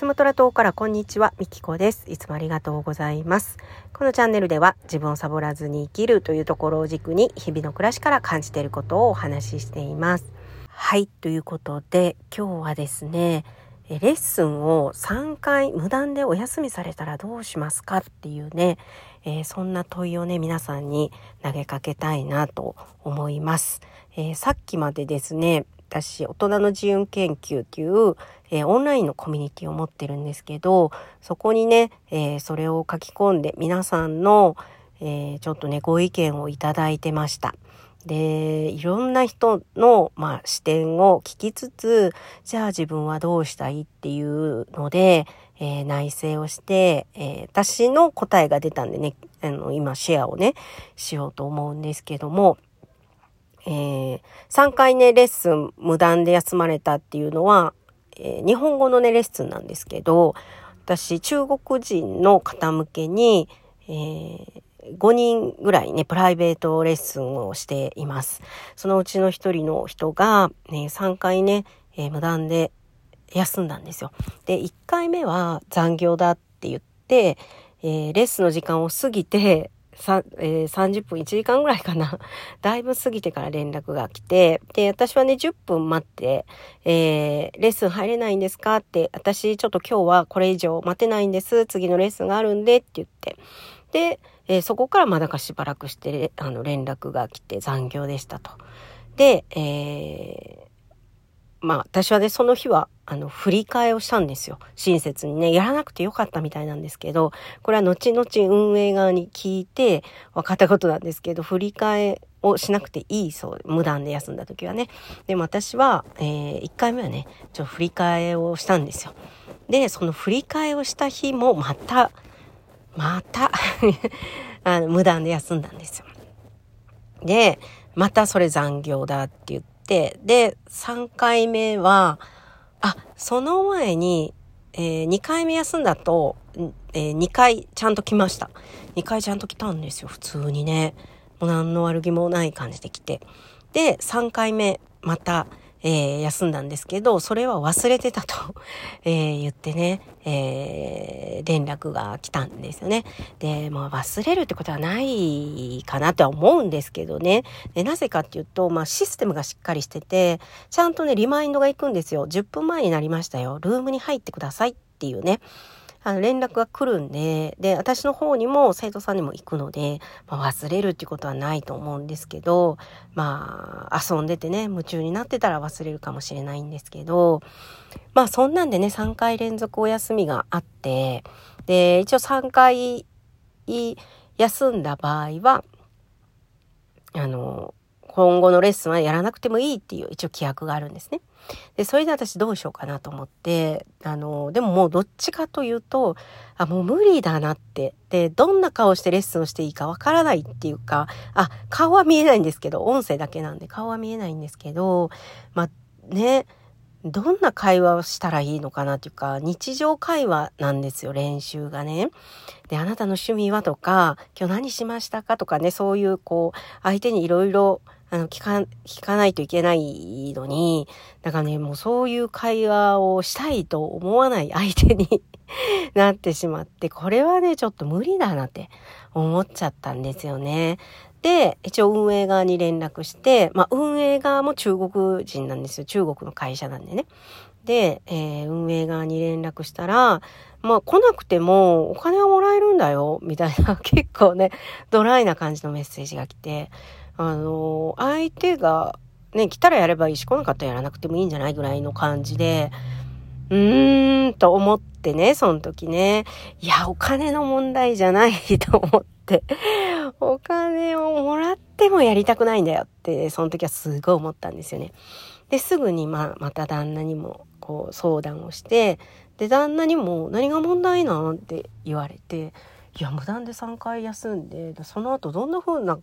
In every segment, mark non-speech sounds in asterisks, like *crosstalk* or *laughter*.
スマトラ島からこんにちは、みきこです。いつもありがとうございます。このチャンネルでは自分をサボらずに生きるというところを軸に日々の暮らしから感じていることをお話ししています。はい、ということで今日はですね、レッスンを3回無断でお休みされたらどうしますかっていうね、えー、そんな問いをね、皆さんに投げかけたいなと思います。えー、さっきまでですね、私、大人の自由研究っていう、えー、オンラインのコミュニティを持ってるんですけど、そこにね、えー、それを書き込んで皆さんの、えー、ちょっとね、ご意見をいただいてました。で、いろんな人の、まあ、視点を聞きつつ、じゃあ自分はどうしたいっていうので、えー、内省をして、えー、私の答えが出たんでね、あの、今シェアをね、しようと思うんですけども、えー、3回ね、レッスン無断で休まれたっていうのは、えー、日本語のね、レッスンなんですけど、私、中国人の方向けに、えー、5人ぐらいね、プライベートレッスンをしています。そのうちの1人の人が、ね、3回ね、えー、無断で休んだんですよ。で、1回目は残業だって言って、えー、レッスンの時間を過ぎて、えー、30分1時間ぐらいかな。*laughs* だいぶ過ぎてから連絡が来て、で、私はね、10分待って、えー、レッスン入れないんですかって、私ちょっと今日はこれ以上待てないんです。次のレッスンがあるんでって言って。で、えー、そこからまだかしばらくして、あの、連絡が来て残業でしたと。で、えー、まあ私はね、その日は、あの、振り替えをしたんですよ。親切にね、やらなくてよかったみたいなんですけど、これは後々運営側に聞いて分かったことなんですけど、振り替えをしなくていいそう、無断で休んだ時はね。でも私は、えー、1回目はね、ちょっと振り替えをしたんですよ。で、その振り替えをした日もまた、また *laughs* あの、無断で休んだんですよ。で、またそれ残業だって言って、で、3回目は、あ、その前に、えー、2回目休んだと、えー、2回ちゃんと来ました。2回ちゃんと来たんですよ、普通にね。もう何の悪気もない感じで来て。で、3回目、また、えー、休んだんですけど、それは忘れてたと *laughs* えー、言ってね、えー、連絡が来たんですよね。で、まあ忘れるってことはないかなとは思うんですけどね。でなぜかっていうと、まあシステムがしっかりしてて、ちゃんとね、リマインドが行くんですよ。10分前になりましたよ。ルームに入ってくださいっていうね。あの連絡が来るんで、で、私の方にも生徒さんにも行くので、まあ、忘れるっていうことはないと思うんですけど、まあ、遊んでてね、夢中になってたら忘れるかもしれないんですけど、まあ、そんなんでね、3回連続お休みがあって、で、一応3回休んだ場合は、あの、今後のレッスンはやらなくてもいいっていう一応規約があるんですね。で、それで私どうしようかなと思って、あの、でももうどっちかというと、あ、もう無理だなって。で、どんな顔してレッスンしていいかわからないっていうか、あ、顔は見えないんですけど、音声だけなんで顔は見えないんですけど、まあね、どんな会話をしたらいいのかなっていうか、日常会話なんですよ、練習がね。で、あなたの趣味はとか、今日何しましたかとかね、そういうこう、相手にいろいろあの、聞か、聞かないといけないのに、だからね、もうそういう会話をしたいと思わない相手に *laughs* なってしまって、これはね、ちょっと無理だなって思っちゃったんですよね。で、一応運営側に連絡して、まあ運営側も中国人なんですよ。中国の会社なんでね。で、えー、運営側に連絡したら、まあ来なくてもお金はもらえるんだよ、みたいな *laughs* 結構ね、ドライな感じのメッセージが来て、あの、相手がね、来たらやればいいし、来なかったらやらなくてもいいんじゃないぐらいの感じで、うーん、と思ってね、その時ね。いや、お金の問題じゃないと思って。お金をもらってもやりたくないんだよって、その時はすごい思ったんですよね。で、すぐにまあ、また旦那にもこう相談をして、で、旦那にも何が問題なん？って言われて、いや無断で3回休んでその後どんな風な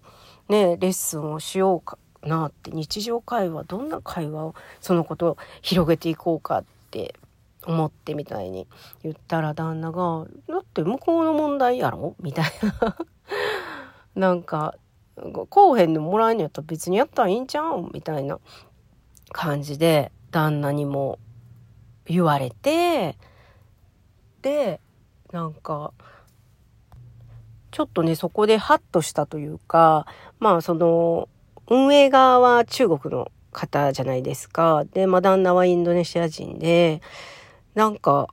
ねレッスンをしようかなって日常会話どんな会話をそのことを広げていこうかって思ってみたいに言ったら旦那が「だって向こうの問題やろ?」みたいな *laughs* なんかこうへんでもらえんやったら別にやったらいいんちゃうんみたいな感じで旦那にも言われてでなんかちょっとねそこでハッとしたというかまあその運営側は中国の方じゃないですか。で、まあ、旦那はインドネシア人で、なんか、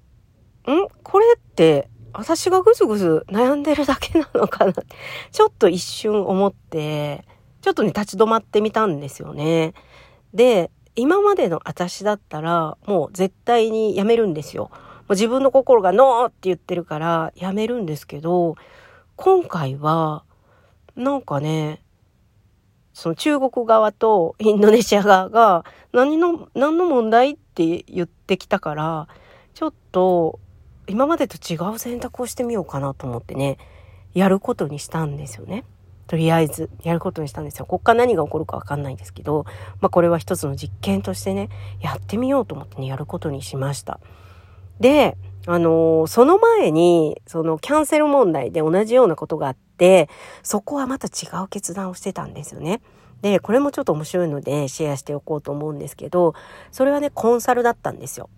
ん？これって、私がぐずぐず悩んでるだけなのかなちょっと一瞬思って、ちょっとね、立ち止まってみたんですよね。で、今までの私だったら、もう絶対にやめるんですよ。もう自分の心がノーって言ってるからやめるんですけど、今回は、なんかね、その中国側とインドネシア側が何の、何の問題って言ってきたから、ちょっと今までと違う選択をしてみようかなと思ってね、やることにしたんですよね。とりあえずやることにしたんですよ。こっから何が起こるかわかんないんですけど、まあこれは一つの実験としてね、やってみようと思ってね、やることにしました。で、あのー、その前に、そのキャンセル問題で同じようなことがあって、そこはまた違う決断をしてたんですよね。で、これもちょっと面白いのでシェアしておこうと思うんですけど、それはね、コンサルだったんですよ。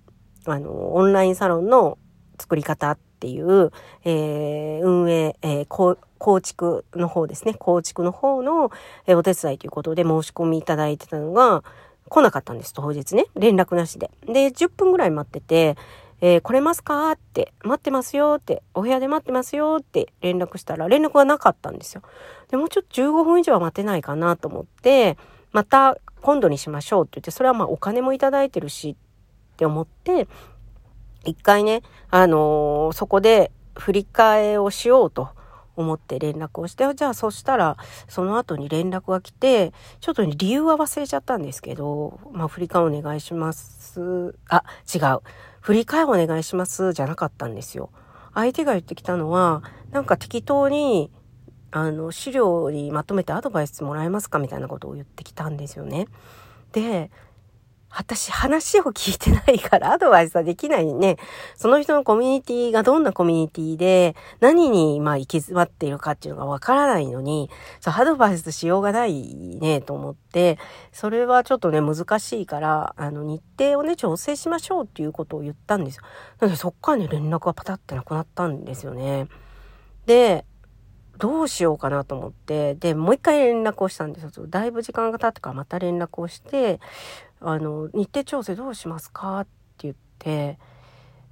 あの、オンラインサロンの作り方っていう、えー、運営、えー、構築の方ですね。構築の方の、お手伝いということで申し込みいただいてたのが来なかったんです、当日ね。連絡なしで。で、10分ぐらい待ってて、えー、来れますか？って、待ってますよって、お部屋で待ってますよって連絡したら連絡がなかったんですよ。でもうちょっと15分以上は待てないかなと思って、また今度にしましょうって言って、それはまあお金もいただいてるしって思って、一回ね、あのー、そこで振り替えをしようと思って連絡をして、じゃあそしたら、その後に連絡が来て、ちょっと、理由は忘れちゃったんですけど、まあ振り替えお願いします。あ、違う。振り替えお願いしますじゃなかったんですよ。相手が言ってきたのは、なんか適当に、あの、資料にまとめてアドバイスもらえますか？みたいなことを言ってきたんですよね。で、私話を聞いてないからアドバイスはできないね。その人のコミュニティがどんなコミュニティで何にまあ行き詰まっているかっていうのがわからないのに、そうアドバイスしようがないねと思って、それはちょっとね難しいから、あの日程をね調整しましょうっていうことを言ったんですよ。なのでそっからね連絡がパタってなくなったんですよね。で、どうしようかなと思って、で、もう一回連絡をしたんですよ。だいぶ時間が経ってからまた連絡をして、あの、日程調整どうしますか？って言って、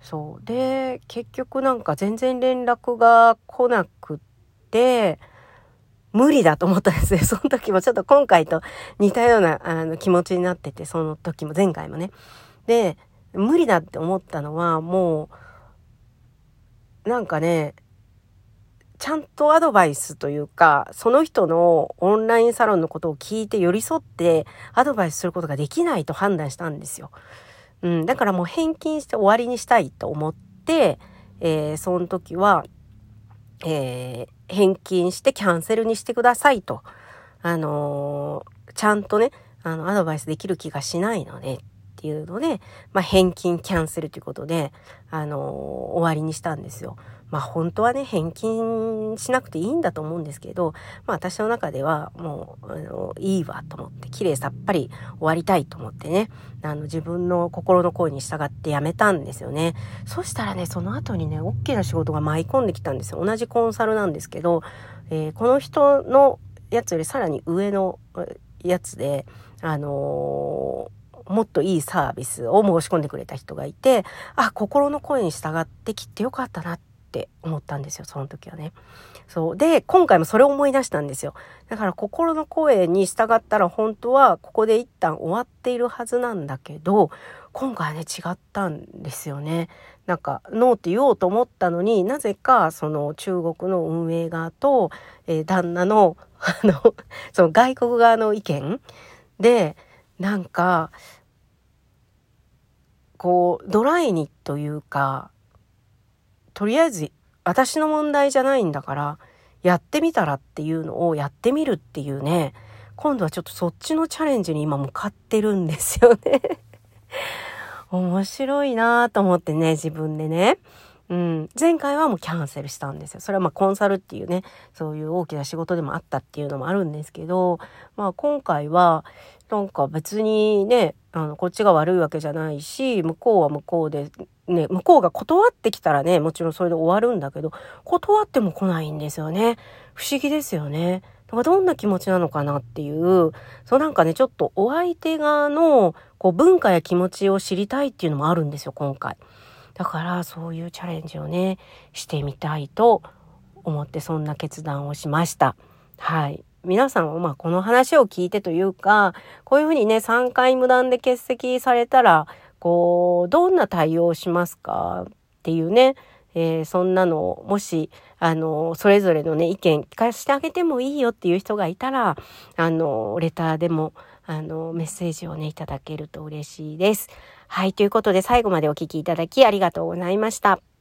そう。で、結局なんか全然連絡が来なくって、無理だと思ったんですね。*laughs* その時もちょっと今回と似たようなあの気持ちになってて、その時も前回もね。で、無理だって思ったのはもう、なんかね、ちゃんとアドバイスというか、その人のオンラインサロンのことを聞いて寄り添ってアドバイスすることができないと判断したんですよ。うん、だからもう返金して終わりにしたいと思って、えー、その時は、えー、返金してキャンセルにしてくださいと。あのー、ちゃんとね、あの、アドバイスできる気がしないので、っていうので、まあ、返金キャンセルということで、あの終わりにしたんですよ。まあ本当はね、返金しなくていいんだと思うんですけど、まあ私の中ではもう、あの、いいわと思って、綺麗さっぱり終わりたいと思ってね、あの自分の心の声に従ってやめたんですよね。そしたらね、その後にね、大きな仕事が舞い込んできたんですよ。同じコンサルなんですけど、えー、この人のやつよりさらに上のやつで、あのーもっといいサービスを申し込んでくれた人がいて、あ、心の声に従ってきてよかったなっって思ったんですよ、その時はね。そう。で、今回もそれを思い出したんですよ。だから心の声に従ったら本当はここで一旦終わっているはずなんだけど、今回はね、違ったんですよね。なんか、ノーって言おうと思ったのになぜか、その中国の運営側と、えー、旦那の、あの、その外国側の意見で、なんか、こう、ドライにというか、とりあえず私の問題じゃないんだからやってみたらっていうのをやってみるっていうね今度はちょっとそっちのチャレンジに今向かってるんですよね *laughs* 面白いなと思ってね自分でね。うん、前回はもうキャンセルしたんですよ。それはまあコンサルっていうね、そういう大きな仕事でもあったっていうのもあるんですけど、まあ今回は、なんか別にね、あの、こっちが悪いわけじゃないし、向こうは向こうで、ね、向こうが断ってきたらね、もちろんそれで終わるんだけど、断っても来ないんですよね。不思議ですよね。だからどんな気持ちなのかなっていう、そうなんかね、ちょっとお相手側のこう文化や気持ちを知りたいっていうのもあるんですよ、今回。だからそういうチャレンジをね、してみたいと思ってそんな決断をしました。はい。皆さんはまあこの話を聞いてというか、こういうふうにね、3回無断で欠席されたら、こう、どんな対応をしますか？っていうね、えー、そんなのをもし、あの、それぞれのね、意見聞かせてあげてもいいよっていう人がいたら、あの、レターでも、あの、メッセージをね、いただけると嬉しいです。はい、ということで最後までお聴きいただきありがとうございました。